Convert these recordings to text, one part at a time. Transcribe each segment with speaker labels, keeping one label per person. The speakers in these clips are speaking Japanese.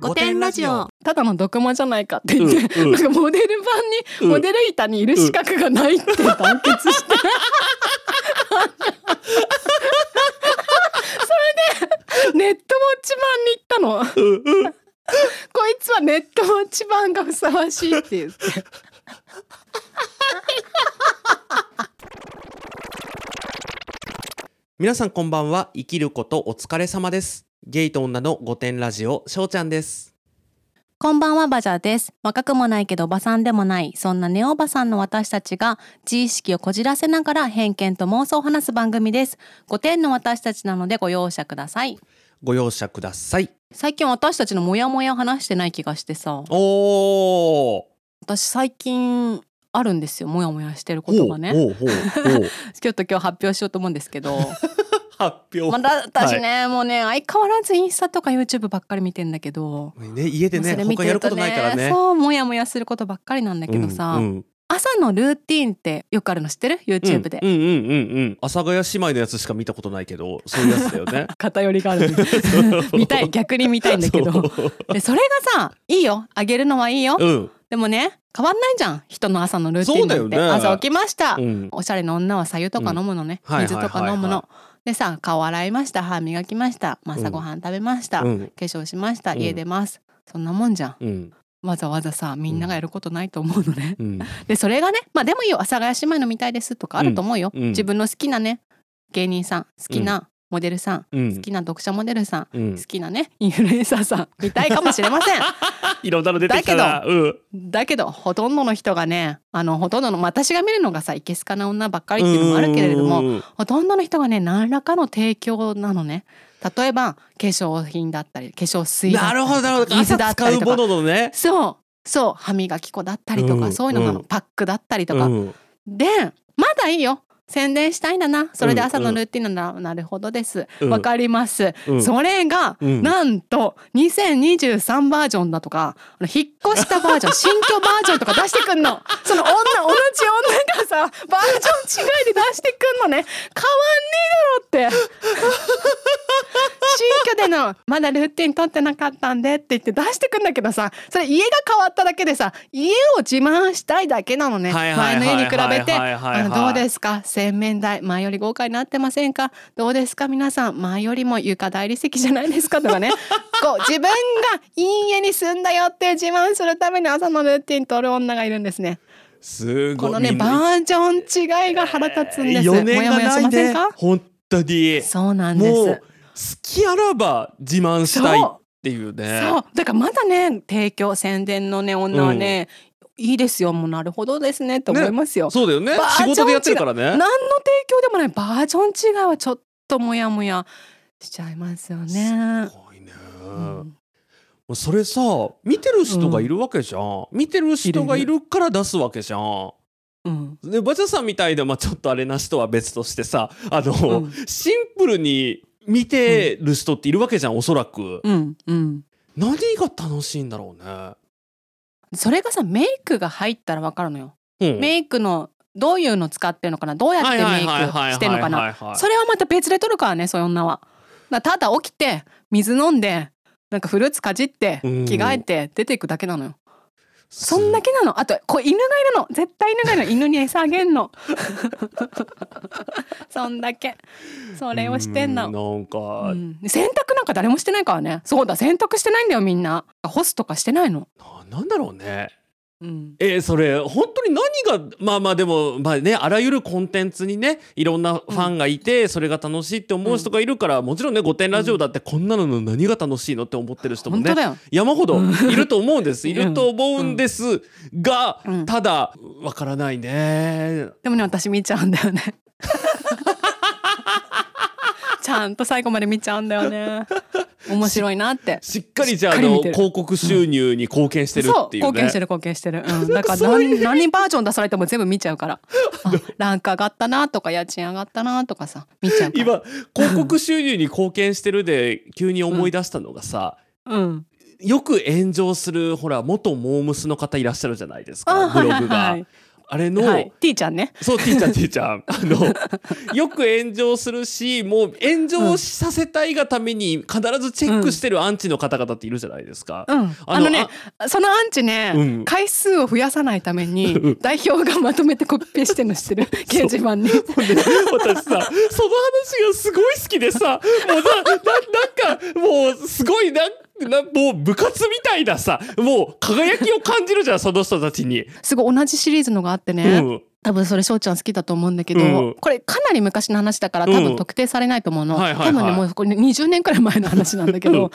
Speaker 1: 五点ラジオ。
Speaker 2: ただの毒魔じゃないかって言って、
Speaker 3: うんうん。
Speaker 2: なんかモデル版に、
Speaker 3: うん。
Speaker 2: モデル板にいる資格がないって団結して、それでネットウォッチ版に行ったの。こいつはネットウォッチ版がふさわしいって言って。
Speaker 3: 皆さんこんばんは。生きることお疲れ様ですゲイと女の五点ラジオしょうちゃんです。
Speaker 1: こんばんはバジャーです。若くもないけどおばさんでもないそんなネオおばさんの私たちが自意識をこじらせながら偏見と妄想を話す番組です。5点の私たちなのでご容赦ください。
Speaker 3: ご容赦ください。
Speaker 1: 最近私たちのモヤモヤ話してない気がしてさ。
Speaker 3: おー。
Speaker 1: 私最近あるんですよモヤモヤしてることがね ちょっと今日発表しようと思うんですけど
Speaker 3: 発表。
Speaker 1: まだ私ね、もうね相変わらずインスタとか YouTube ばっかり見てんだけど。
Speaker 3: ね家でね
Speaker 1: それ見
Speaker 3: 他やること
Speaker 1: てるとね
Speaker 3: ないからね。
Speaker 1: そうモヤモヤすることばっかりなんだけどさ、
Speaker 3: うんうん。
Speaker 1: 朝のルーティンってよくあるの知ってる？YouTube で、
Speaker 3: うんうんうんうん。うん阿佐ヶ谷姉妹のやつしか見たことないけどそういうやつだよね。
Speaker 2: 偏りがある
Speaker 1: 見たい逆に見たいんだけど。でそれがさいいよ。あげるのはいいよ、
Speaker 3: うん。
Speaker 1: でもね変わんないじゃん。人の朝のルーティンなんて、
Speaker 3: そうだよね。
Speaker 1: 朝起きました、
Speaker 3: うん。
Speaker 1: おしゃれな女は白湯とか飲むのね、
Speaker 3: うんはい。
Speaker 1: 水とか飲むの、でさ顔洗いました。歯磨きました。朝ごはん食べました、
Speaker 3: うん。
Speaker 1: 化粧しました。
Speaker 3: うん。
Speaker 1: 家出ます、そんなもんじゃん。
Speaker 3: うん。
Speaker 1: わざわざさみんながやることないと思うのね、
Speaker 3: うん。
Speaker 1: でそれがねまあでもいいよ。阿佐ヶ谷姉妹の見たいですとかあると思うよ、自分の好きなね芸人さん好きなモデルさん、
Speaker 3: うん。
Speaker 1: 好きな読者モデルさん、
Speaker 3: うん。
Speaker 1: 好きなねインフルエンサーさん見たいかもしれません。
Speaker 3: いろんなの出てきたな。うん。
Speaker 1: だけどほとんどの人がねあのほとんどのまあ私が見るのがさいけすかな女ばっかりっていうのもあるけれども
Speaker 3: うん
Speaker 1: ほとんどの人がね何らかの提供なのね。例えば化粧品だったり化粧水だったり水だったりとか。
Speaker 3: ののね。
Speaker 1: そうそう歯磨き粉だったりとか、
Speaker 3: うん。
Speaker 1: そういうのなの、
Speaker 3: うん。
Speaker 1: パックだったりとか、
Speaker 3: うん。
Speaker 1: でまだいいよ宣伝したいんだな。それで朝
Speaker 3: うんうん
Speaker 1: のルーティンなんだ、なるほどです。
Speaker 3: うん。
Speaker 1: わかります、
Speaker 3: うん。
Speaker 1: それが、
Speaker 3: うん。
Speaker 1: なんと2023バージョンだとか引っ越したバージョン 新居バージョンとか出してくんの。その女同じ女がさバージョン違いで出してくんのね。変わんねえだろって。新居でのまだルーティン取ってなかったんでって言って出してくんだけどさそれ家が変わっただけでさ家を自慢したいだけなのね。前の家に比べてどうですか洗面台前より豪華になってませんか？どうですか？皆さん前よりも床大理石じゃないですか？とかね。こう自分がいい家に住んだよって自慢するために朝のルーティン取る女がいるんですね。
Speaker 3: すごい。
Speaker 1: このねバージョン違いが腹立つんです
Speaker 3: 余念が
Speaker 1: もやもやしませんか？
Speaker 3: 本当に。
Speaker 1: そうなんです。
Speaker 3: もう好きあらば自慢したいっていうね
Speaker 1: そうだからまだね提供宣伝のね女はね、いいですよ。もうなるほどですね。と思いますよ、
Speaker 3: そうだよね。仕事でやってるからね。
Speaker 1: 何の提供でもない。バージョン違いはちょっとモヤモヤしちゃいますよね。
Speaker 3: す。ごいね、
Speaker 1: うん
Speaker 3: それさ見てる人がいるわけじゃん、見てる人がいるから出すわけじゃん。
Speaker 1: うん。
Speaker 3: でバチャさんみたいな、まあ、ちょっとあれな人は別としてさあの、
Speaker 1: うん。
Speaker 3: シンプルに見てる人っているわけじゃんおそらく、
Speaker 1: うん。うん。
Speaker 3: 何が楽しいんだろうね、
Speaker 1: それがさメイクが入ったらわかるのよ。
Speaker 3: うん。
Speaker 1: メイクのどういうの使ってるのかな？どうやってメイクしてるのかな？それはまた別で撮るからねそういう女は。だただ起きて水飲んでなんかフルーツかじって
Speaker 3: うん。
Speaker 1: 着替えて出ていくだけなのよ。そんだけなの。あとこう犬がいるの。絶対犬がいるの。犬に餌あげんの。そんだけ。それをしてんの。
Speaker 3: うなんか、
Speaker 1: うん。洗濯なんか誰もしてないからね。そうだ洗濯してないんだよみんな。干すとかしてないの、
Speaker 3: ななんだろうね。
Speaker 1: うん、
Speaker 3: えーそれ本当に何がまあまあでもまあねあらゆるコンテンツにねいろんなファンがいて、それが楽しいって思う人がいるから、もちろんね「御殿ラジオ」だってこんなのの何が楽しいのって思ってる人もね山ほどいると思うんです、
Speaker 1: ん。
Speaker 3: いると思うんですが、
Speaker 1: うん。
Speaker 3: ただわからないね。
Speaker 1: でもね私見ちゃうんだよね。ちゃんと最後まで見ちゃうんだよね面白いなって。
Speaker 3: しっかりじゃああの広告収入に貢献してる
Speaker 1: そう
Speaker 3: っていうね、
Speaker 1: 貢献してる貢献してる、うん、だから何何バージョン出されても全部見ちゃうから。あランク上がったなとか家賃上がったなとかさ見ちゃう
Speaker 3: 今広告収入に貢献してるで急に思い出したのがさ、
Speaker 1: うん。
Speaker 3: よく炎上するほら元モームスの方いらっしゃるじゃないですかブログが。
Speaker 1: はいはい
Speaker 3: あれの、
Speaker 1: はい、T ちゃんね。
Speaker 3: そう、ティーちゃん、ティーちゃん。あの、よく炎上するし、もう炎上させたいがために必ずチェックしてるアンチの方々っているじゃないですか。
Speaker 1: うん、あのねそのアンチね、
Speaker 3: うん。
Speaker 1: 回数を増やさないために代表がまとめてコピペしてるの知ってる掲示板に。
Speaker 3: ほんで私さ、その話がすごい好きでさ、もうな、な、なんか、もうすごいな、なもう部活みたいなさ、もう輝きを感じるじゃん、その人たちに。
Speaker 1: すごい同じシリーズのがあって
Speaker 3: う
Speaker 1: ね、
Speaker 3: ん。
Speaker 1: 多分それ翔ちゃん好きだと思うんだけど、
Speaker 3: うん
Speaker 1: これかなり昔の話だから多分特定されないと思うの、
Speaker 3: はいはいはい
Speaker 1: 多分ねもうこれ20年くらい前の話なんだけ
Speaker 3: うん。う
Speaker 1: ど
Speaker 3: ん。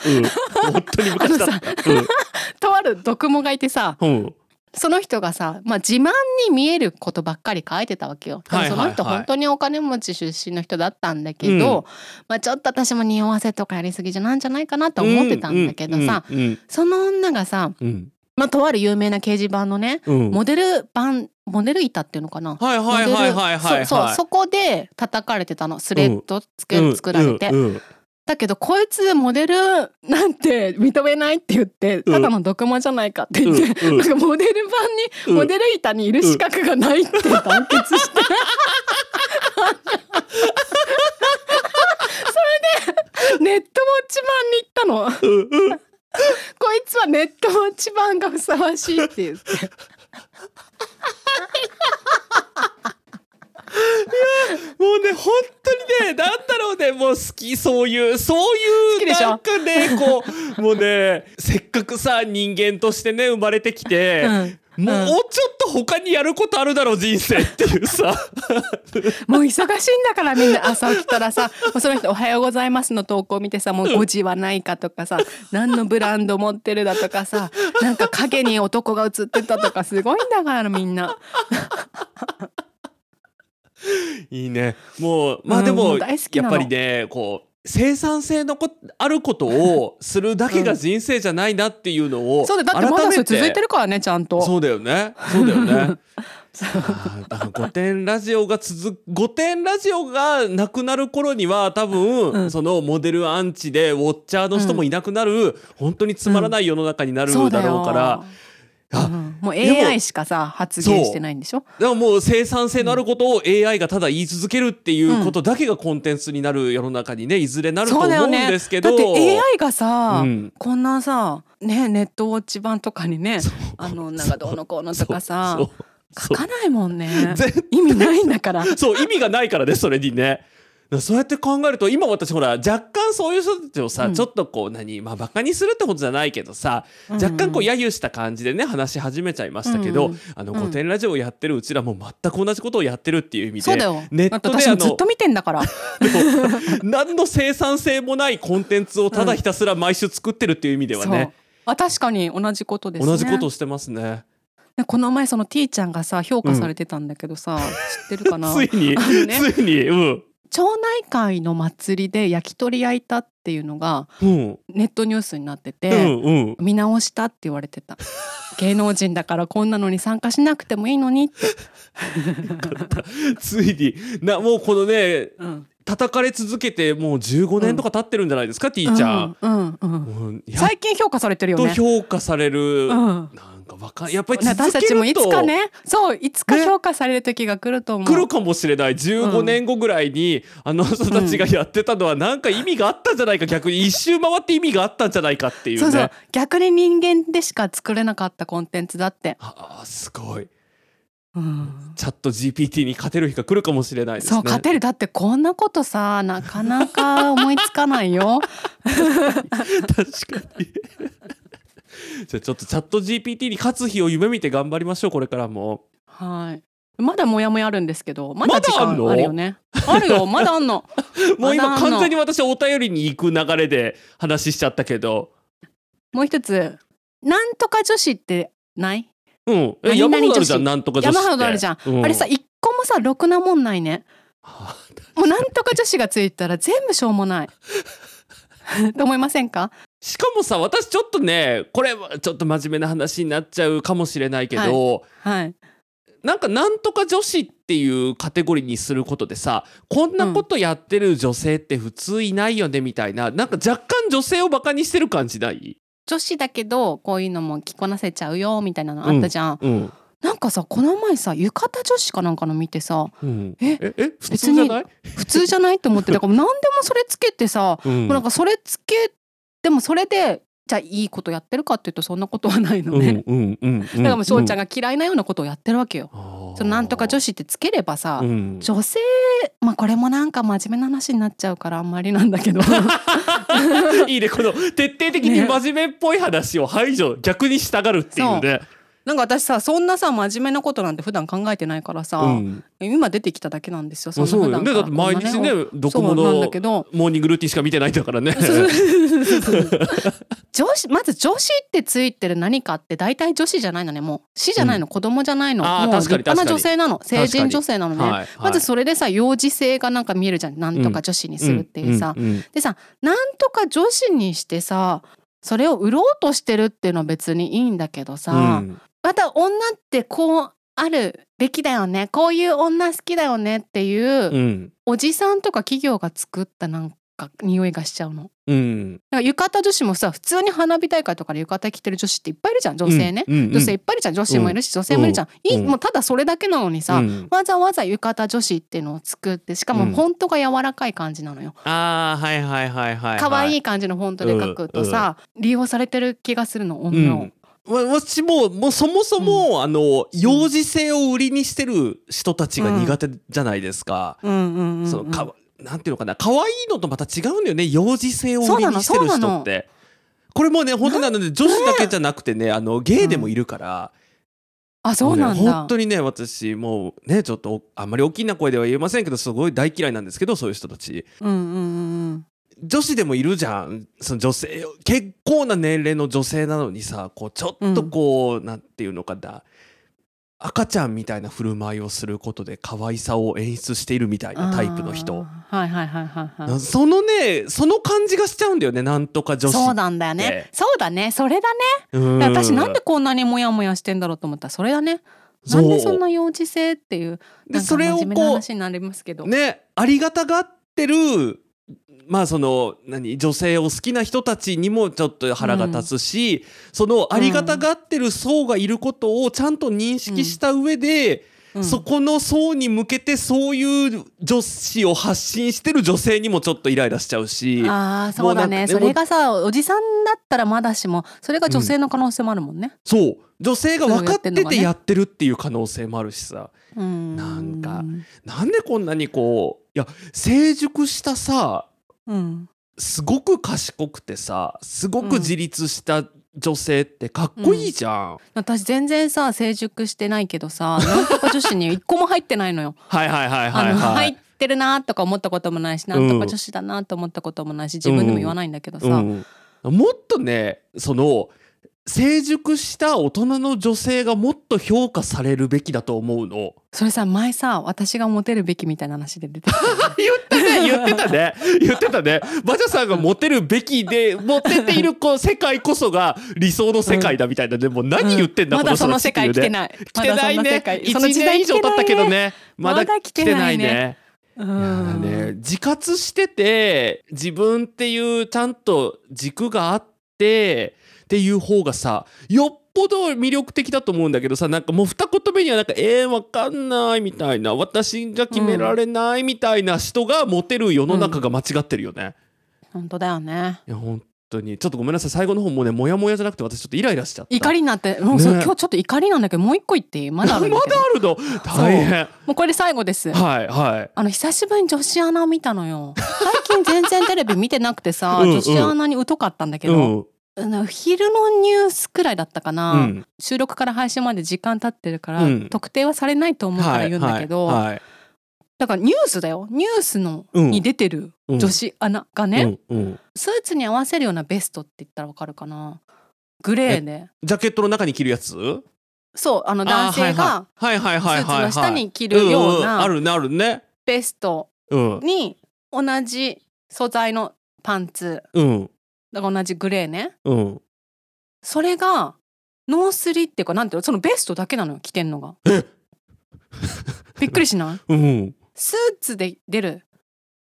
Speaker 3: 本当に昔だった。
Speaker 1: とある読モがいてさ
Speaker 3: うん。うん。
Speaker 1: その人がさ、まあ、自慢に見えることばっかり書いてたわけよ。その人本当にお金持ち出身の人だったんだけど、
Speaker 3: うん
Speaker 1: まあ、ちょっと私も匂わせとかやりすぎじゃなんじゃないかなと思ってたんだけどさ、
Speaker 3: うん。うん。
Speaker 1: その女がさ、
Speaker 3: うん。
Speaker 1: まあ、とある有名な掲示板のね
Speaker 3: うん。
Speaker 1: モデル版モデル板っていうのかな？
Speaker 3: はいはいはいはいはいはい。
Speaker 1: そこで叩かれてたのスレッドつけ、
Speaker 3: うん
Speaker 1: 作られて、
Speaker 3: うんうん
Speaker 1: だけどこいつモデルなんて認めないって言ってただの毒魔じゃないかって言って、
Speaker 3: うんうん
Speaker 1: なんかモデル版に、
Speaker 3: うん
Speaker 1: モデル板にいる資格がないって団結して、それでネットウォッチ版に行ったの。こいつはネットウォッチ版がふさわしいって言って。
Speaker 3: もうね本当にねなんだろうねもう好きそういうそういうなんかねこうもうね せっかくさ人間としてね生まれてきて、
Speaker 1: うん。
Speaker 3: もうちょっと他にやることあるだろう人生っていうさ。
Speaker 1: もう忙しいんだからみんな朝起きたらさもうその人「おはようございます」の投稿を見てさもう誤字はないかとかさ何のブランド持ってるだとかさなんか影に男が映ってたとかすごいんだからみんな。
Speaker 3: いいね。もうまあで
Speaker 1: うんも
Speaker 3: も、
Speaker 1: う大好きなの。
Speaker 3: やっぱりねこう生産性のこあることをするだけが人生じゃないなっていうのを
Speaker 1: そうだだってまだそれ続いてるからねちゃんと。
Speaker 3: そうだよね。そうだよね。五点ラジオが続く五点ラジオがなくなる頃には多分、
Speaker 1: うん。
Speaker 3: そのモデルアンチでウォッチャーの人もいなくなる、本当につまらない世の中になるだろうから、あ
Speaker 1: うんもう AI しかさ発言してないんでしょ？
Speaker 3: でももう生産性のあることを AI がただ言い続けるっていうことだけがコンテンツになる世の中にねいずれなると思うんですけど、
Speaker 1: だって AI がさ、
Speaker 3: うん。
Speaker 1: こんなさねネットウォッチ版とかにねあのなんかどうのこうのとかさ書かないもんね。
Speaker 3: 絶
Speaker 1: 意味ないんだから。
Speaker 3: そう意味がないからねそれにね。そうやって考えると今私ほら若干そういう人たちをさ、
Speaker 1: うん。
Speaker 3: ちょっとこう何まあバカにするってことじゃないけどさ、
Speaker 1: うん。
Speaker 3: 若干こう揶揄した感じでね話し始めちゃいましたけど、
Speaker 1: うん
Speaker 3: あの
Speaker 1: うん。
Speaker 3: 御殿ラジオをやってるうちらも全く同じことをやってるっていう意味で
Speaker 1: そうだよ。
Speaker 3: ネットであの
Speaker 1: ずっと見てんだから。
Speaker 3: 何の生産性もないコンテンツをただひたすら毎週作ってるっていう意味ではね、
Speaker 1: あ確かに同じことですね。
Speaker 3: 同じことをしてますね。
Speaker 1: ねこの前その T ちゃんがさ評価されてたんだけどさ、知ってるかな？
Speaker 3: ついに、
Speaker 1: ね。
Speaker 3: ついにうん
Speaker 1: 町内会の祭りで焼き鳥焼いたっていうのが
Speaker 3: うん。
Speaker 1: ネットニュースになって
Speaker 3: う
Speaker 1: て、
Speaker 3: んうん。
Speaker 1: 見直したって言われてた。芸能人だからこんなのに参加しなくてもいいのにって、
Speaker 3: ついになもうこのね
Speaker 1: うん、
Speaker 3: 叩かれ続けてもう15年とか経ってるんじゃないですか、T ちゃん。
Speaker 1: うんうんうん。
Speaker 3: もうやっ
Speaker 1: 最近評価されてるよ
Speaker 3: と
Speaker 1: ね。
Speaker 3: 評価される、
Speaker 1: うん
Speaker 3: なんかわかんやっぱり
Speaker 1: 私たちもいつかねそういつか
Speaker 3: ね
Speaker 1: 評価される時が来ると思う。
Speaker 3: 来るかもしれない15年後ぐらいに、あの人たちがやってたのはなんか意味があったんじゃないか逆に一周回って意味があったんじゃないかっていうね。
Speaker 1: そうそう。逆に人間でしか作れなかったコンテンツだって。
Speaker 3: ああすごい。
Speaker 1: うん。
Speaker 3: チャット GPT に勝てる日が来るかもしれないですね。
Speaker 1: そう勝てる。だってこんなことさなかなか思いつかないよ。
Speaker 3: 確かに じゃあちょっとチャット GPT に勝つ日を夢見て頑張りましょうこれからも。
Speaker 1: はい。まだモヤモヤあるんですけどまだ時間
Speaker 3: あんの？
Speaker 1: あるよね。あるよ。まだあんの。
Speaker 3: もう今完全に私お便りに行く流れで話しちゃったけど。
Speaker 1: もう一つ。なんとか女子ってない？
Speaker 3: うん。山ほどあるじゃんなんとか女子って。
Speaker 1: 山ほどあるじゃん、
Speaker 3: う
Speaker 1: あれさ一個もさろくなもんないね。
Speaker 3: は
Speaker 1: もうなんとか女子がついたら全部しょうもない。と 思いませんか？
Speaker 3: しかもさ私ちょっとねこれはちょっと真面目な話になっちゃうかもしれないけど、
Speaker 1: はい。
Speaker 3: なんかなんとか女子っていうカテゴリーにすることでさこんなことやってる女性って普通いないよねみたいな、なんか若干女性をバカにしてる感じない？
Speaker 1: 女子だけどこういうのも着こなせちゃうよみたいなのあったじゃん。
Speaker 3: うん
Speaker 1: なんかさこの前さ浴衣女子かなんかの見てさ
Speaker 3: うん。
Speaker 1: え？
Speaker 3: え？え？普通じゃない？
Speaker 1: 普通じゃない？と思ってだから何でもそれつけてさ、
Speaker 3: うん。
Speaker 1: もうなんかそれつけでもそれでじゃあいいことやってるかっていうとそんなことはないのね、
Speaker 3: うんうん
Speaker 1: だからもう翔ちゃん
Speaker 3: が
Speaker 1: が嫌いなようなことをやってるわけよ。そのなんとか女子ってつければさ、
Speaker 3: うん。
Speaker 1: 女性まあこれもなんか真面目な話になっちゃうからあんまりなんだけど。
Speaker 3: いいね。この徹底的に真面目っぽい話を排除逆にしたがるっていうね
Speaker 1: なんか私さそんなさ真面目なことなんて普段考えてないからさ、
Speaker 3: うん。
Speaker 1: 今出てきただけなんですよ
Speaker 3: まあそうよね。だって毎日ねどこも
Speaker 1: そうなんだ
Speaker 3: の
Speaker 1: けど。
Speaker 3: モーニングルーティンしか見てないんだからね。
Speaker 1: 女子まず女子ってついてる何かって大体女子じゃないのねもう。死じゃないの、子供じゃないの。もう立派な女性なの。成人女性なのね、
Speaker 3: はいはい。
Speaker 1: まずそれでさ幼児性がなんか見えるじゃん。なんとか女子にするっていうさ、
Speaker 3: んんん。
Speaker 1: でさなんとか女子にしてさそれを売ろうとしてるっていうのは別にいいんだけどさ、
Speaker 3: うん
Speaker 1: また女ってこうあるべきだよね。こういう女好きだよねっていう、
Speaker 3: うん。
Speaker 1: おじさんとか企業が作ったなんか匂いがしちゃうの。
Speaker 3: うん。
Speaker 1: だから浴衣女子もさ普通に花火大会とかで浴衣着てる女子っていっぱいいるじゃん女性ね、
Speaker 3: うんうん。
Speaker 1: 女性いっぱいいるじゃん。女子もいるし、女性もいるじゃん、いい
Speaker 3: うん
Speaker 1: もうただそれだけなのにさ、
Speaker 3: うん。
Speaker 1: わざわざ浴衣女子っていうのを作ってしかも
Speaker 3: うん。
Speaker 1: フォントが柔らかい感じなのよ。
Speaker 3: あーはいはいはいはい
Speaker 1: 可愛、い
Speaker 3: い
Speaker 1: い感じのフォントで書くとさ、利用されてる気がするの女を、
Speaker 3: 私ももうそもそも、あの幼児性を売りにしてる人たちが苦手じゃないですか。
Speaker 1: うんうんうんうん
Speaker 3: そのかなんていうのかな。可愛いのとまた違うんだよね。幼児性を売りにしてる人って。これもね本当にあのね女子だけじゃなくてねあのゲイでもいるから、
Speaker 1: あそうなん
Speaker 3: ね本当にね私もうねちょっとあんまり大きな声では言えませんけどすごい大嫌いなんですけどそういう人たち。
Speaker 1: うんうんうんうん
Speaker 3: 女子でもいるじゃん。その女性結構な年齢の女性なのにさこうちょっとこう、なんていうのかな。赤ちゃんみたいな振る舞いをすることで可愛さを演出しているみたいなタイプの人。
Speaker 1: はいはいはいはいはい。
Speaker 3: そのねその感じがしちゃうんだよねなんとか女子
Speaker 1: そうなんだよね。そうだね。それだね。
Speaker 3: うん。
Speaker 1: 私なんでこんなにモヤモヤしてんだろうと思った。らそれだね。なんでそんな幼児性っていう
Speaker 3: それをこ
Speaker 1: 話になりますけど。
Speaker 3: うねありがたがってるまあその何女性を好きな人たちにもちょっと腹が立つし、そのありがたがってる層がいることをちゃんと認識した上で、
Speaker 1: うん。
Speaker 3: そこの層に向けてそういう女子を発信してる女性にもちょっとイライラしちゃうし
Speaker 1: ああそうだ
Speaker 3: ね。
Speaker 1: ねそれがさおじさんだったらまだしもそれが女性の可能性もあるもんね、
Speaker 3: そう。女性が分かって
Speaker 1: て
Speaker 3: やってるっていう可能性もあるしさ。
Speaker 1: うん、
Speaker 3: なんかなんでこんなにこういや成熟したさ
Speaker 1: うん。
Speaker 3: すごく賢くてさすごく自立した女性ってかっこいいじゃん、
Speaker 1: 私全然さ成熟してないけどさ なんとか女子に一個も入ってないのよ。
Speaker 3: はいはいはいはいはい。
Speaker 1: 入ってるなとか思ったこともないしなんとか女子だなと思ったこともないし自分でも言わないんだけどさ、
Speaker 3: うん、もっとねその成熟した大人の女性がもっと評価されるべきだと思うの。
Speaker 1: それさ前さ私がモテるべきみたいな話で出てきた
Speaker 3: 言ったね 言ってたね。言ってたね。バジャさんがモテるべきでモテているこう世界こそが理想の世界だみたいな。でも何言ってんだ、
Speaker 1: まだその世界来て
Speaker 3: い
Speaker 1: ない。
Speaker 3: 来てないね。
Speaker 1: その
Speaker 3: 1年以上経ったけどね。まだ
Speaker 1: 来
Speaker 3: 来てな
Speaker 1: いいね
Speaker 3: ね。
Speaker 1: うん。
Speaker 3: ね自活してて自分っていうちゃんと軸があってっていう方がさよっぽど魅力的だと思うんだけどさなんかもう二言目にはなんか「えー、わかんない」みたいな「私じゃ決められない」みたいな人がモテる世の中が間違ってるよね。
Speaker 1: 本当だよね。
Speaker 3: いや本当に。ちょっとごめんなさい。最後の方もうねモヤモヤじゃなくて私ちょっとイライラしちゃった。
Speaker 1: 怒りになってもう
Speaker 3: ね。
Speaker 1: 今日ちょっと怒りなんだけどもう一個言っていい？まだある
Speaker 3: まだあるの？大変。
Speaker 1: もうこれで最後です。
Speaker 3: はいはい。
Speaker 1: あの久しぶりに女子アナを見たのよ。最近全然テレビ見てなくてさ
Speaker 3: うんうん。
Speaker 1: 女子アナに疎かったんだけど、
Speaker 3: うん
Speaker 1: あの昼のニュースくらいだったかな、
Speaker 3: うん。
Speaker 1: 収録から配信まで時間経ってるから、
Speaker 3: うん。
Speaker 1: 特定はされないと思うから言うんだけど、
Speaker 3: はいはい。
Speaker 1: だからニュースだよ。ニュースの、
Speaker 3: うん。
Speaker 1: に出てる女子アナがね、スーツに合わせるようなベストって言ったらわかるかな。グレーで。
Speaker 3: ジャケットの中に着るやつ？
Speaker 1: そうあの男性が
Speaker 3: はいはい。
Speaker 1: スーツ
Speaker 3: はいはいはい。
Speaker 1: の下に着るような
Speaker 3: るねあるね。
Speaker 1: ベスト
Speaker 3: うん。
Speaker 1: に同じ素材のパンツ。
Speaker 3: うん
Speaker 1: だから同じグレーね。
Speaker 3: うん。
Speaker 1: それがノースリっていうかなんていうのそのベストだけなのよ着てんのが。びっくりしない？
Speaker 3: うん。
Speaker 1: スーツで出る。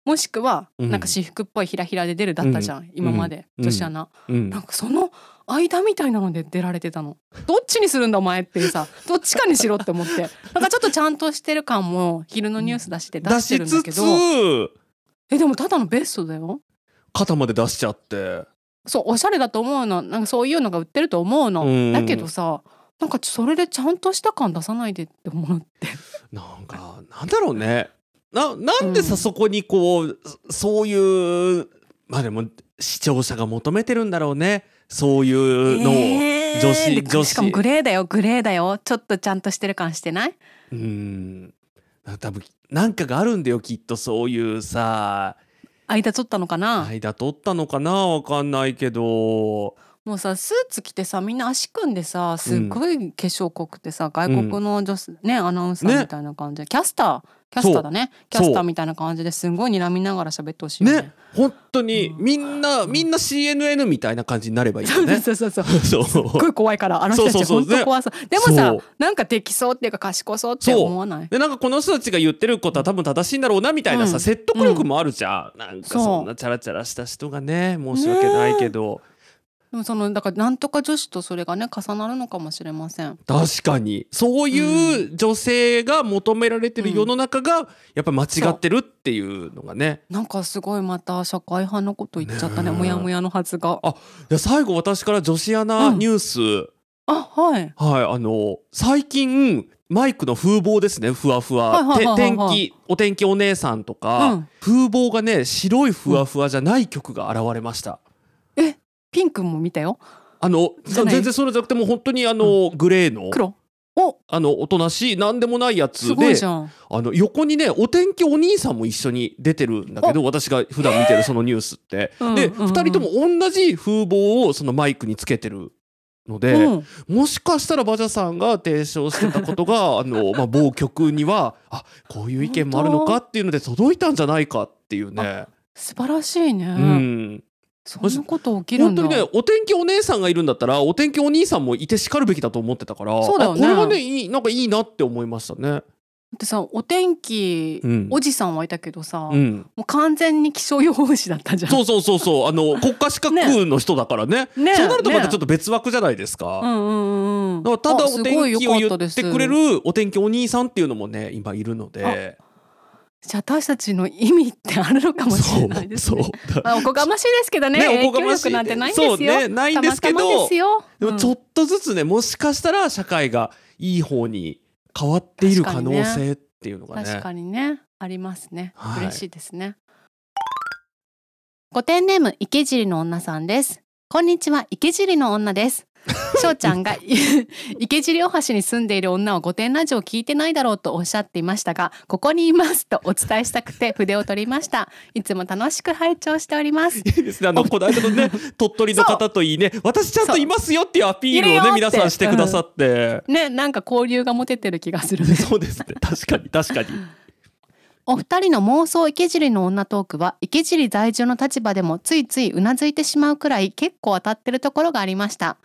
Speaker 1: もしくは
Speaker 3: うん。
Speaker 1: なんか私服っぽいひらひらで出るだったじゃん、今まで
Speaker 3: うん。
Speaker 1: 女子アナ、
Speaker 3: うん。
Speaker 1: なんかその間みたいなので出られてたの。どっちにするんだお前っていうさ どっちかにしろって思って。なんかちょっとちゃんとしてる感も昼のニュース出して出
Speaker 3: 出
Speaker 1: してるんだけど。
Speaker 3: つ
Speaker 1: えでもただのベストだよ。
Speaker 3: 肩まで出しちゃって
Speaker 1: そうおしゃれだと思うの。なんかそういうのが売ってると思うの、
Speaker 3: うん。
Speaker 1: だけどさなんかそれでちゃんとした感出さないでって思って。
Speaker 3: なんかなんだろうね。ななんでさ、
Speaker 1: うん。
Speaker 3: そこにこうそういうまあでも視聴者が求めてるんだろうね。そういうのを、
Speaker 1: えー。
Speaker 3: 女子
Speaker 1: で
Speaker 3: 女子。
Speaker 1: しかもグレーだよグレーだよ。ちょっとちゃんとしてる感してない？
Speaker 3: うん。多分なんかがあるんだよきっとそういうさ
Speaker 1: 間取ったのかな、
Speaker 3: 間取ったのかな？わかんないけど。
Speaker 1: もうさスーツ着てさみんな足組んでさすっごい化粧濃くてさ、外国の女子、ねアナウンサーみたいな感じで、キャスター。キャスターだね。キャスターみたいな感じですんごい睨みながら喋ってほしいよね。
Speaker 3: ね。本当に
Speaker 1: うん。
Speaker 3: みんな、みんな CNN みたいな感じになればいいよね。
Speaker 1: そうそうそう
Speaker 3: そう。
Speaker 1: すっごい怖いからあの人たち。本当怖そう。でもさなんかできそうっていうか賢そうって思わない？
Speaker 3: でなんかこの人たちが言ってることは多分正しいんだろうなみたいなさ、
Speaker 1: うん。
Speaker 3: 説得力もあるじゃん、なんか
Speaker 1: そう
Speaker 3: そんなチャラチャラした人がね申し訳ないけど、
Speaker 1: でもそのだからなんとか女子とそれがね重なるのかもしれません。
Speaker 3: 確かに。そういう女性が求められてる世の中がやっぱ間違ってるっていうのがね、
Speaker 1: なんかすごいまた社会派のこと言っちゃったねもやもやのはずが。
Speaker 3: あいや最後私から女子アナニュース、
Speaker 1: あはい。
Speaker 3: はいあの最近マイクの風貌ですねふわふわ、天気お天気お姉さんとか、
Speaker 1: うん。
Speaker 3: 風貌がね白いふわふわじゃない曲が現れました。
Speaker 1: えピンクも見たよ。
Speaker 3: あの全然それじゃなくてもう本当にあの、グレーの。
Speaker 1: 黒。お。
Speaker 3: あのおとなしい何でもないやつで。あの横にねお天気お兄さんも一緒に出てるんだけど私が普段見てるそのニュースって。で、
Speaker 1: うんうんうん。
Speaker 3: 2人とも同じ風貌をそのマイクにつけてるので、
Speaker 1: うん。
Speaker 3: もしかしたらバジャさんが提唱してたことが あの、まあ、某曲にはあこういう意見もあるのかっていうので届いたんじゃないかっていうね。
Speaker 1: 素晴らしいね、
Speaker 3: うん、
Speaker 1: そんなこと起きるんだ。
Speaker 3: 本当にねお天気お姉さんがいるんだったらお天気お兄さんもいてしかるべきだと思ってたから
Speaker 1: そうだよね。
Speaker 3: あこれはねいいなんかいいなって思いましたね。
Speaker 1: でさお天気、
Speaker 3: うん。
Speaker 1: おじさんはいたけどさ、
Speaker 3: うん、
Speaker 1: もう完全に気象予報士だったじゃん。
Speaker 3: そうそうそうそう。あの 国家資格の人だからね。
Speaker 1: ね。
Speaker 3: そうなるとまた
Speaker 1: ね
Speaker 3: ちょっと別枠じゃないですか。
Speaker 1: うんうんうん
Speaker 3: だからただ
Speaker 1: あ
Speaker 3: お天気を言
Speaker 1: っ
Speaker 3: てくれるお天気お兄さんっていうのもね今いるので
Speaker 1: じゃあ私たちの意味ってあるのかもしれないですね。まあおこがましいですけどね。
Speaker 3: ね
Speaker 1: 影
Speaker 3: おこがましい。
Speaker 1: なんてないんですよ。
Speaker 3: そうねないんですけど
Speaker 1: ですよ。っ
Speaker 3: でもちょっとずつねもしかしたら社会がいい方に変わっている可能性っていうのがね。
Speaker 1: 確かにね。ありますね、
Speaker 3: はい。
Speaker 1: 嬉しいですね。ご点ネーム池尻の女さんです。こんにちは池尻の女です翔ちゃんが 池尻大橋に住んでいる女は御殿ラジオを聞いてないだろうとおっしゃっていましたがここにいますとお伝えしたくて筆を取りました。いつも楽しく拝聴しております。
Speaker 3: いいですね。あのこの間のね 鳥取の方といいね。私ちゃんといますよっていうアピールをね皆さんしてくださって、
Speaker 1: ねなんか交流が持ててる気がするね。
Speaker 3: そうですね。確かに確かに。
Speaker 1: お二人の妄想池尻の女トークは池尻在住の立場でもついついうなずいてしまうくらい結構当たってるところがありました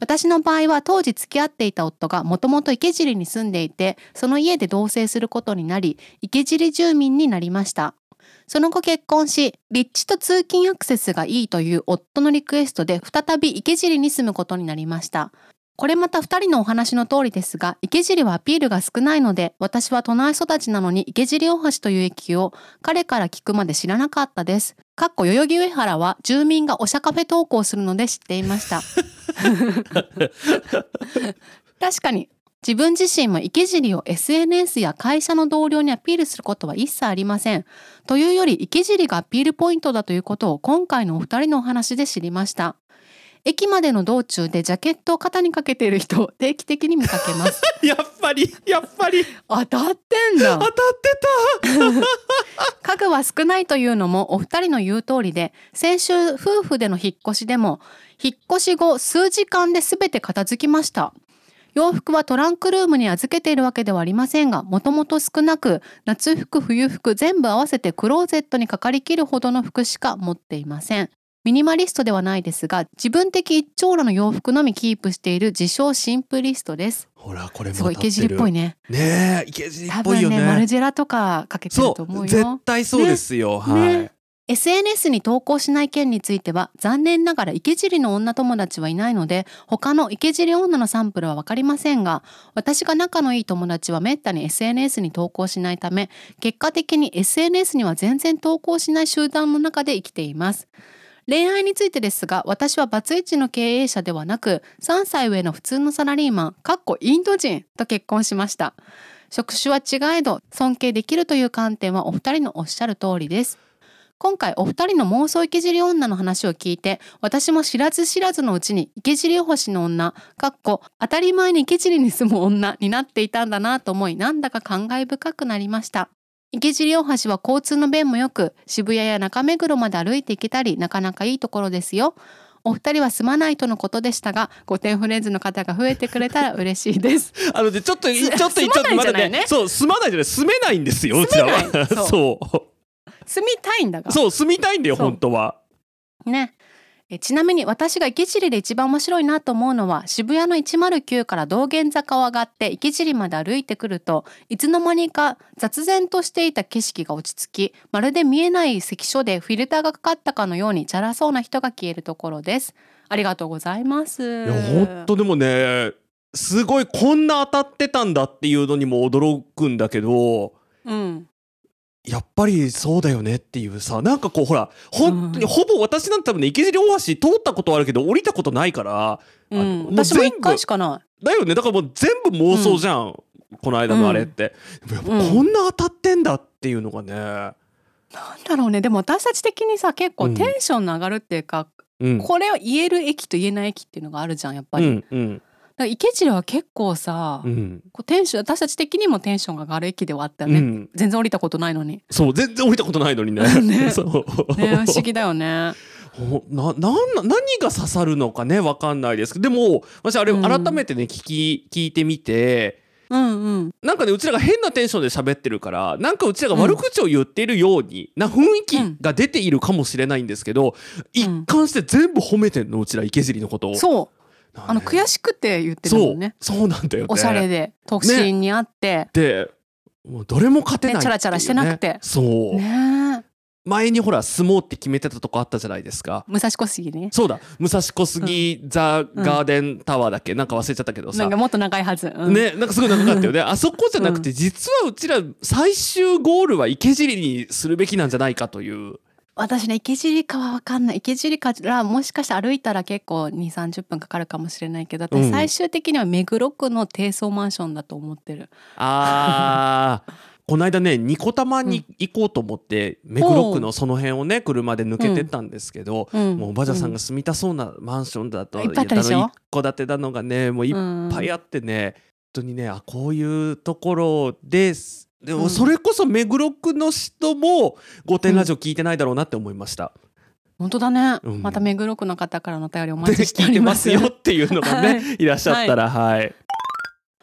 Speaker 1: 私の場合は当時付き合っていた夫がもともと池尻に住んでいてその家で同棲することになり池尻住民になりましたその後結婚し立地と通勤アクセスがいいという夫のリクエストで再び池尻に住むことになりましたこれまた2人のお話の通りですが池尻はアピールが少ないので私は都内育ちなのに池尻大橋という駅を彼から聞くまで知らなかったです。かっこ代々木上原は住民がおしゃカフェ投稿するので知っていました。確かに自分自身も池尻を SNS や会社の同僚にアピールすることは一切ありません。というより池尻がアピールポイントだということを今回のお二人のお話で知りました。駅までの道中でジャケットを肩にかけている人を 定期的に見かけます。
Speaker 3: やっぱりやっぱり。
Speaker 1: 当たってんだ。
Speaker 3: 当たって
Speaker 1: 家具は少ないというのもお二人の言う通りで先週夫婦での引っ越しでも引っ越し後数時間で全て片付きました。洋服はトランクルームに預けているわけではありませんがもともと少なく夏服冬服全部合わせてクローゼットにかかりきるほどの服しか持っていませんミニマリストではないですが自分的一長羅の洋服のみキープしている自称シンプリストです。
Speaker 3: たほらこれも
Speaker 1: すごい池尻っぽいね。
Speaker 3: ねえ池尻っ
Speaker 1: 多
Speaker 3: ぽいよね。
Speaker 1: 分ねマルジェラとかかけてる
Speaker 3: そ
Speaker 1: と思うよ。
Speaker 3: う絶対そうですよ、はい、
Speaker 1: ね SNS に投稿しない件については残念ながら池尻の女友達はいないので他の池尻女のサンプルはわかりませんが私が仲のいい友達はめったに SNS に投稿しないため結果的に SNS には全然投稿しない集団の中で生きています恋愛についてですが私はバツイチの経営者ではなく3歳上の普通のサラリーマンかっこインド人と結婚しました。職種は違えど尊敬できるという観点はお二人のおっしゃる通りです。今回お二人の妄想池尻女の話を聞いて私も知らず知らずのうちに池尻大橋の女かっこ当たり前に池尻に住む女になっていたんだなと思いなんだか感慨深くなりました。池尻大橋は交通の便も良く渋谷や中目黒まで歩いて行けたりなかなかいいところですよ。お二人は住まないとのことでしたが、御殿フレンズの方が増えてくれたら嬉しいです。
Speaker 3: あのでちょっとちょっとちょっ
Speaker 1: 住まない
Speaker 3: とまだ
Speaker 1: じゃない？ね
Speaker 3: そう住まないじゃない。住めないんですよ
Speaker 1: そう。住みたいんだが。
Speaker 3: そう住みたいんだよ本当は。
Speaker 1: ね。えちなみに私が池尻で一番面白いなと思うのは渋谷の109から道玄坂を上がって池尻まで歩いてくるといつの間にか雑然としていた景色が落ち着きまるで見えない関所でフィルターがかかったかのようにチャラそうな人が消えるところです。ありがとうございます。
Speaker 3: いや本当でもねすごいこんな当たってたんだっていうのにも驚くんだけど
Speaker 1: うん
Speaker 3: やっぱりそうだよねっていうさなんかこうほら本当に
Speaker 1: うん。
Speaker 3: ほぼ私なんて多分ね池尻大橋通ったことはあるけど降りたことないから
Speaker 1: うん。
Speaker 3: あもう
Speaker 1: 私も
Speaker 3: 全部
Speaker 1: 一回しかな
Speaker 3: だよね。だからもう全部妄想じゃん、この間のあれって、でもやっぱこんな当たってんだっていうのがね、
Speaker 1: いなんだろうね。でも私たち的にさ結構
Speaker 3: うん。
Speaker 1: テンションの上がるっていうか、
Speaker 3: うん、
Speaker 1: これを言える駅と言えない駅っていうのがあるじゃんやっぱり、
Speaker 3: うんうん
Speaker 1: 池尻は結構さ、
Speaker 3: うん。
Speaker 1: こうテンション私たち的にもテンションが上がる駅ではあったよね、
Speaker 3: うん。
Speaker 1: 全然降りたことないのに。
Speaker 3: そう全然降りたことないのにね。
Speaker 1: ね。
Speaker 3: そう。
Speaker 1: ね不思議だよね。
Speaker 3: ほなな何が刺さるのかねわかんないです。けどでも私あれ
Speaker 1: うん。
Speaker 3: 改めてね、聞き聞いてみて。
Speaker 1: うんうん。
Speaker 3: なんかねうちらが変なテンションで喋ってるからなんかうちらが悪口を言っているように、な雰囲気が出ているかもしれないんですけど、一貫して全部褒めてんのうちら池尻のことを。
Speaker 1: そうあの
Speaker 3: し
Speaker 1: 悔しくて言ってるもんね。
Speaker 3: そう。なんだよね。
Speaker 1: おしゃれで特進にあって、
Speaker 3: でもうどれも勝てないね
Speaker 1: ね。チャラチャラしてなくて。
Speaker 3: そう、
Speaker 1: ね。え
Speaker 3: 前にほら相撲って決めてたとこあったじゃないですか。
Speaker 1: 武蔵小杉ね。
Speaker 3: そうだ。武蔵小杉ザ・ガーデンタワーだっけ、なんか忘れちゃったけどさ。
Speaker 1: なんかもっと長いはず、うん、
Speaker 3: ね、なんかすごい長かったよね。あそこじゃなくて、実はうちら最終ゴールは池尻にするべきなんじゃないかという。
Speaker 1: 私ね池尻かは分かんない。池尻からもしかして歩いたら結構2 3 0分かかるかもしれないけど
Speaker 3: うん。
Speaker 1: 私最終的には目黒区の低層マンションだと思ってる、
Speaker 3: あー。この間ねニコタマに行こうと思って、目黒区のその辺をね車で抜けてったんですけど、
Speaker 1: うん。
Speaker 3: もうおばあちゃんさんが住みたそうなマンションだと、
Speaker 1: いっぱいあ
Speaker 3: 一戸建てなのがねもういっぱいあってね、本当にねあこういうところですでも
Speaker 1: うん。
Speaker 3: それこそ目黒区の人も「御殿ラジオ」聞いてないだろうなって思いました。
Speaker 1: 本当だね、
Speaker 3: うん。
Speaker 1: また目黒区の方からのお便りお
Speaker 3: で
Speaker 1: 待ちしておりま
Speaker 3: ますすよっていうのがね、、
Speaker 1: はい
Speaker 3: らっしゃったらはい、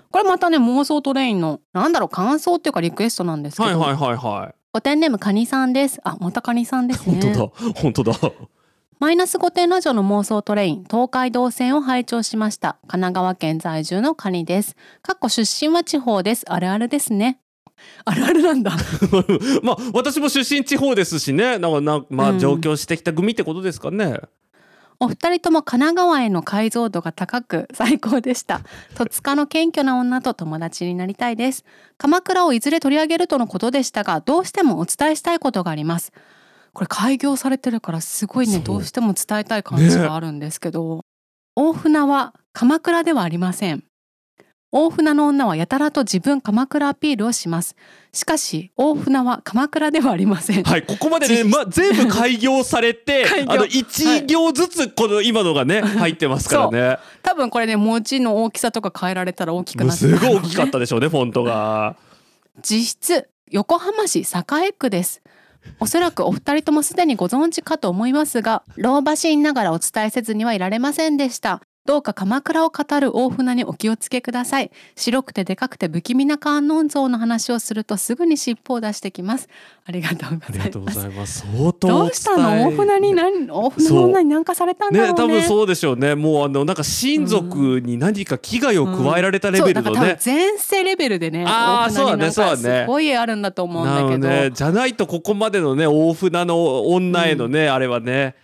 Speaker 1: これまたね妄想トレインのなんだろう感想っていうかリクエストなんですけど、
Speaker 3: はいはいはいはい。
Speaker 1: 御殿ネームカニさんです。あまたカニさんですね。
Speaker 3: 本当だ。本当だ。
Speaker 1: マイナス御殿ラジオの妄想トレイン東海道線を拝聴しました。神奈川県在住のカニです。かっこ出身は地方です。あるあるですねあるあるなんだ。
Speaker 3: まあ私も出身地方ですしね。なんかなんま
Speaker 1: うん。
Speaker 3: あ上京してきた組ってことですかね、
Speaker 1: お二人とも神奈川への解像度が高く最高でした。戸塚の謙虚な女と友達になりたいです。鎌倉をいずれ取り上げるとのことでしたがどうしてもお伝えしたいことがあります。これ開業されてるからすごいね。どうしても伝えたい感じがあるんですけど、大船は鎌倉ではありません大船の女はやたらと自分鎌倉アピールをします。しかし大船は鎌倉ではありません。
Speaker 3: はいここまでね、ま、全部開業されて あの1行ずつこの今のがね入ってますからね。
Speaker 1: 多分これね文字の大きさとか変えられたら大きくなって
Speaker 3: すごい大きかったでしょうね フォントが。
Speaker 1: 実質横浜市栄区です。おそらくお二人ともすでにご存知かと思いますが老婆心ながらお伝えせずにはいられませんでしたどうか鎌倉を語る大船にお気をつけください。白くてでかくて不気味な観音像の話をするとすぐに尻尾を出してきます。ありがとうご
Speaker 3: ありがとうご
Speaker 1: ざいます。
Speaker 3: ます相当
Speaker 1: どうしたの？大船に何？大船の女に何かされたんだろうね。
Speaker 3: ね多分そうでしょうね。もうあのなんか親族に何か危害を加えられたレベルの
Speaker 1: そう。だから
Speaker 3: ね
Speaker 1: 多分前世レベルでね
Speaker 3: あー
Speaker 1: 大船になん
Speaker 3: そうだね
Speaker 1: かすごいあるんだと思うんだけど、
Speaker 3: ねじゃないとここまでのね大船の女へのね、あれはね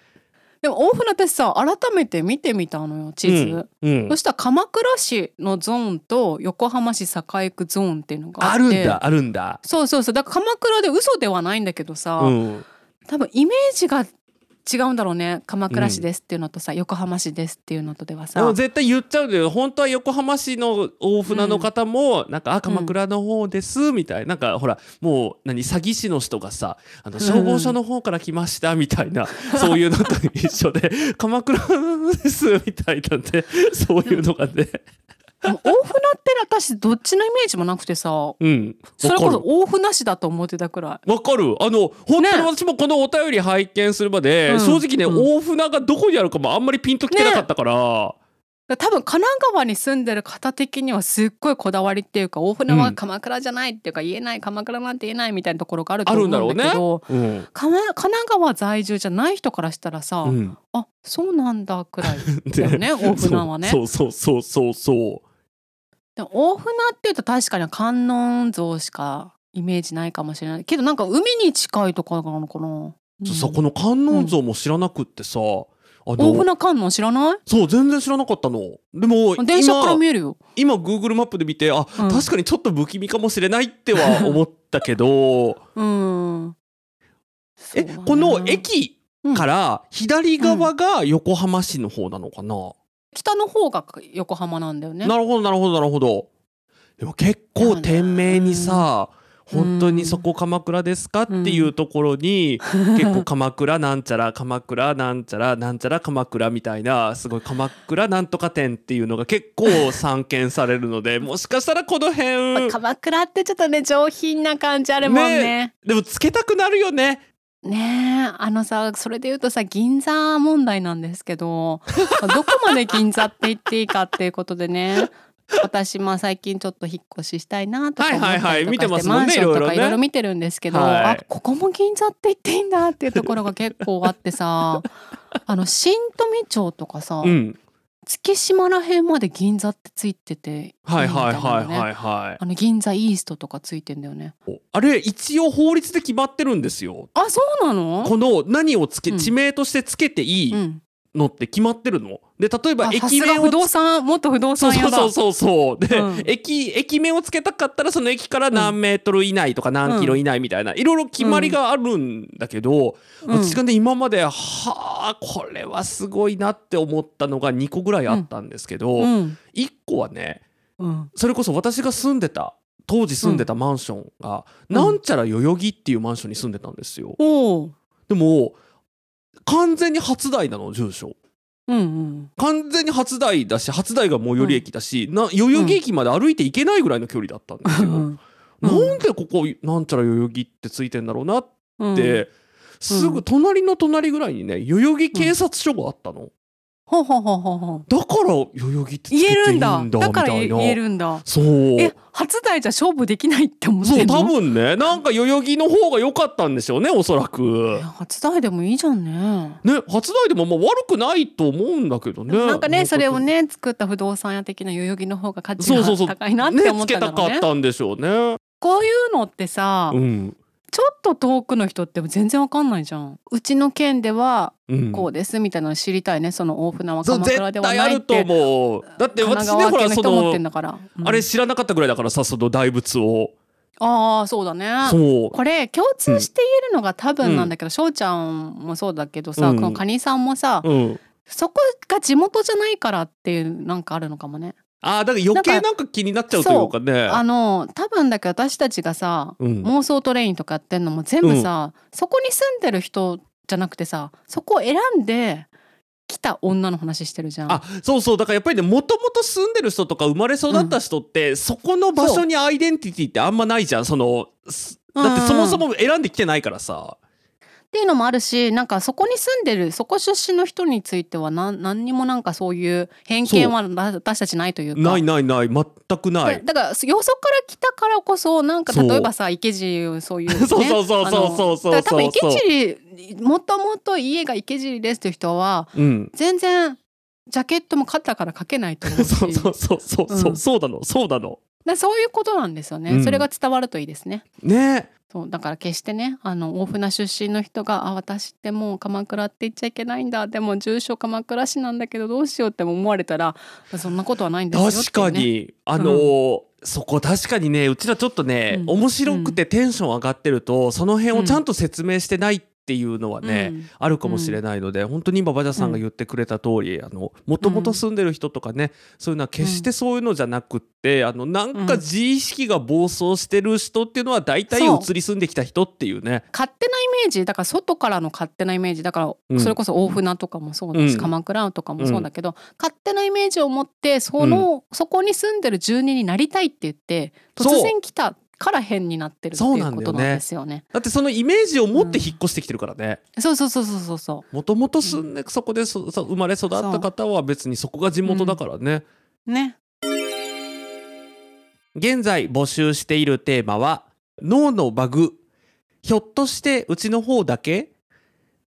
Speaker 1: でも大船私さ改めて見てみたのよ地図、
Speaker 3: うんうん。
Speaker 1: そしたら鎌倉市のゾーンと横浜市栄区ゾーンっていうのがあ
Speaker 3: るんだあるんだ。
Speaker 1: そうそうそう。だから鎌倉で嘘ではないんだけどさ、
Speaker 3: うん。
Speaker 1: 多分イメージが違うんだろうね。鎌倉市ですっていうのとさ、横浜市ですっていうのとではさ。
Speaker 3: 絶対言っちゃうんだよ本当は横浜市の大船の方も、なんか「あ鎌倉の方です」みたいな。なんかほらもう何詐欺師の人がさあの消防署の方から来ましたみたいな、そういうのと一緒で「鎌倉です」みたいなんでそういうのがね
Speaker 1: 大船って私どっちのイメージもなくてさ。
Speaker 3: うん。
Speaker 1: それこそ大船市だと思ってたくら。い
Speaker 3: わかる。あの本当に
Speaker 1: ね
Speaker 3: 私もこのお便り拝見するまで、
Speaker 1: うん。
Speaker 3: 正直ね、
Speaker 1: うん。
Speaker 3: 大船がどこにあるかもあんまりピンときてなかったから、
Speaker 1: 多分神奈川に住んでる方的にはすっごいこだわりっていうか大船は鎌倉じゃないっていうか言えない鎌倉なんて言えないみたいなところがあると
Speaker 3: あ
Speaker 1: 思うん
Speaker 3: だろうね
Speaker 1: だけど、
Speaker 3: うん。
Speaker 1: 神奈川在住じゃない人からしたらさ、
Speaker 3: うん、
Speaker 1: あそうなんだくらいだよね 大船はね。
Speaker 3: そうそうそうそうそう
Speaker 1: でも大船っていうと確かに観音像しかイメージないかもしれない。けどなんか海に近いとかなのかな、うん。
Speaker 3: さこの観音像も知らなくってさ、あ
Speaker 1: 大
Speaker 3: の
Speaker 1: 船観音知らない？
Speaker 3: そう全然知らなかったの。でも
Speaker 1: 電車から
Speaker 3: 今
Speaker 1: 見えるよ。
Speaker 3: 今 Google マップで見てあ、
Speaker 1: うん。
Speaker 3: 確かにちょっと不気味かもしれないっては思ったけど。
Speaker 1: うん。
Speaker 3: えこの駅から左側が横浜市の方なのかな、
Speaker 1: 北の方が横浜なんだよね。
Speaker 3: なるほどなるほどなるほど。でも結構店名にさ、
Speaker 1: うん
Speaker 3: 本当にそこ鎌倉ですかっていうところに、結構鎌倉なんちゃら鎌倉なんちゃらなんちゃら鎌倉みたいなすごい鎌倉なんとか店っていうのが結構散見されるので もしかしたらこの辺。
Speaker 1: 鎌倉ってちょっとね上品な感じあるもんね。
Speaker 3: でもつけたくなるよね
Speaker 1: ねえあのさそれで言うとさ銀座問題なんですけど どこまで銀座って言っていいかっていうことでね私まあ最近ちょっと引っ越ししたいなとか思ったりとかして、
Speaker 3: ます。
Speaker 1: マンションと
Speaker 3: いろいろね。
Speaker 1: かいろいろ見てるんですけど、
Speaker 3: はい。
Speaker 1: あここも銀座って言っていいんだっていうところが結構あってさ あの新富町とかさ、
Speaker 3: うん
Speaker 1: 月島らへんまで銀座ってついてて
Speaker 3: はいはいはいはいはい。
Speaker 1: あの銀座イーストとかついてんだよね。
Speaker 3: あれ一応法律で決まってるんですよ。
Speaker 1: あそうなの？
Speaker 3: この何をつけ
Speaker 1: うん。
Speaker 3: 地名としてつけていい
Speaker 1: うん。
Speaker 3: のって決まってるの？で例えば駅名を
Speaker 1: 不動産元不動
Speaker 3: そう
Speaker 1: 産
Speaker 3: そうそうそうそう。で、
Speaker 1: うん。
Speaker 3: 駅駅名をつけたかったらその駅から何メートル以内とか何キロ以内みたいな、いろいろ決まりがあるんだけど、
Speaker 1: うん。
Speaker 3: 私がね今まではあこれはすごいなって思ったのが2個ぐらいあったんですけど、
Speaker 1: うん。
Speaker 3: 1個はね
Speaker 1: うん。
Speaker 3: それこそ私が住んでた当時住んでたマンションが、
Speaker 1: うん
Speaker 3: なんちゃら代々木っていうマンションに住んでたんですよ。でも完全に初台なの住所。
Speaker 1: うんうん。
Speaker 3: 完全に初台だし初台が最寄り駅だし、な代々木駅まで歩いて行けないぐらいの距離だったんですよ。
Speaker 1: うん。
Speaker 3: なんでここなんちゃら代々木ってついてんだろうなっ
Speaker 1: うん。
Speaker 3: て、すぐ隣の隣ぐらいにね代々木警察署があったの。
Speaker 1: ほうほうほうほうほう
Speaker 3: だから代々木ってつけていい
Speaker 1: 言えるん
Speaker 3: んだ
Speaker 1: だだから。言えるんだ
Speaker 3: そう。
Speaker 1: え初台じゃ勝負できないって思っ
Speaker 3: そう
Speaker 1: てんの？
Speaker 3: 多分ねなんか代々木の方が良かったんでしょうねおそらく
Speaker 1: え。初台でもいいじゃんね
Speaker 3: ね初台でもまあ悪くないと思うんだけどね。
Speaker 1: なんかねそれをね作った不動産屋的な代々木の方が価値が
Speaker 3: そうそうそう
Speaker 1: 高いなって
Speaker 3: ね
Speaker 1: 思っ
Speaker 3: つけたか
Speaker 1: たんだろうね
Speaker 3: ったんでしょうね。
Speaker 1: こういうのってさ、
Speaker 3: うん。
Speaker 1: ちょっと遠くの人って全然わかんないじゃんうちの県では
Speaker 3: うん。
Speaker 1: こうですみたいなの知りたいねその大船は鎌倉では
Speaker 3: 対あると
Speaker 1: ないって
Speaker 3: 思う。だって
Speaker 1: 神
Speaker 3: 私ねほらその
Speaker 1: うん
Speaker 3: あれ知らなかったぐらいだからさその大仏を。
Speaker 1: ああそうだね
Speaker 3: そう。
Speaker 1: これ共通して言えるのが多分なんだけど翔、ちゃんもそうだけどさ、
Speaker 3: うん
Speaker 1: このカニさんもさ、
Speaker 3: うん。
Speaker 1: そこが地元じゃないからっていうなんかあるのかもね。
Speaker 3: ああだから余計なんか気になっちゃうというかね。
Speaker 1: あの多分だけど私たちがさ、
Speaker 3: うん
Speaker 1: 妄想トレインとかやってんのも全部さ、そこに住んでる人じゃなくてさそこを選んで来た女の話してるじゃん。
Speaker 3: あそうそうだからやっぱりねもともと住んでる人とか生まれ育った人って、そこの場所にアイデンティティってあんまないじゃんそのすだってそもそも選んできてないからさ。
Speaker 1: っていうのもあるしなんかそこに住んでるそこ出身の人については何何にもなんかそういう偏見は私たちないというか。
Speaker 3: ないないない。全くない。
Speaker 1: だからよそから来たからこそなんか例えばさ池尻そういう、ね、
Speaker 3: そうそうそうそうそうそう。
Speaker 1: 多分池尻もともと家が池尻ですっていう人は
Speaker 3: うん。
Speaker 1: 全然ジャケットも肩からかけないと思うし。
Speaker 3: そ うそうそうそうそう、
Speaker 1: うん。
Speaker 3: そうなの。そうなの
Speaker 1: だそういうことなんですよね、
Speaker 3: うん。
Speaker 1: それが伝わるといいですね。
Speaker 3: ね。
Speaker 1: そうだから決してねあの大船出身の人が「あ私ってもう鎌倉って言っちゃいけないんだ。でも住所鎌倉市なんだけどどうしよう」って思われたらそんなことはないんですよ
Speaker 3: 確かに。あのーそこ確かにねうちらちょっとね、
Speaker 1: うん。
Speaker 3: 面白くてテンション上がってるとその辺をちゃんと説明してないっていうのはね、
Speaker 1: うん。
Speaker 3: あるかもしれないので、本当に今バジャさんが言ってくれた通り、あのもともと住んでる人とかね、そういうのは決してそういうのじゃなくって、あのなんか自意識が暴走してる人っていうのは大体移り住んできた人っていうね。
Speaker 1: 勝手なイメージだから外からの勝手なイメージだから、
Speaker 3: うん。
Speaker 1: それこそ大船とかもそうだし、
Speaker 3: うん。
Speaker 1: 鎌倉とかもそうだけど、勝手なイメージを持ってその、そこに住んでる住人になりたいって言って突然来たから変になってるって
Speaker 3: そう
Speaker 1: いうこと
Speaker 3: なんだよね
Speaker 1: なんですよね。
Speaker 3: だってそのイメージを持って引っ越してきてるからね。
Speaker 1: そうそうそうそうそうそ
Speaker 3: もともと住んで、そこでそそ生まれ育った方は別にそこが地元だからね。
Speaker 1: うね。
Speaker 3: 現在募集しているテーマは脳のバグひょっとしてうちの方だけ？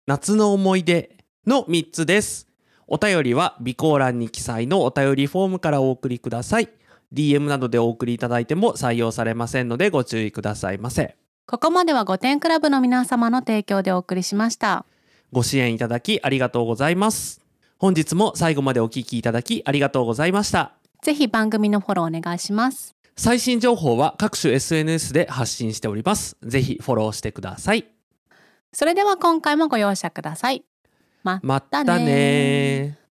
Speaker 3: 夏の思い出の3つですお便りは備考欄に記載のお便りフォームからお送りください DM などでお送りいただいても採用されませんのでご注意くださいませ。
Speaker 1: ここまでは御殿クラブの皆様の提供でお送りしました。
Speaker 3: ご支援いただきありがとうございます。本日も最後までお聞きいただきありがとうございました。
Speaker 1: ぜひ番組のフォローお願いします。
Speaker 3: 最新情報は各種 SNS で発信しております。ぜひフォローしてください。
Speaker 1: それでは今回もご容赦ください。ま
Speaker 3: またね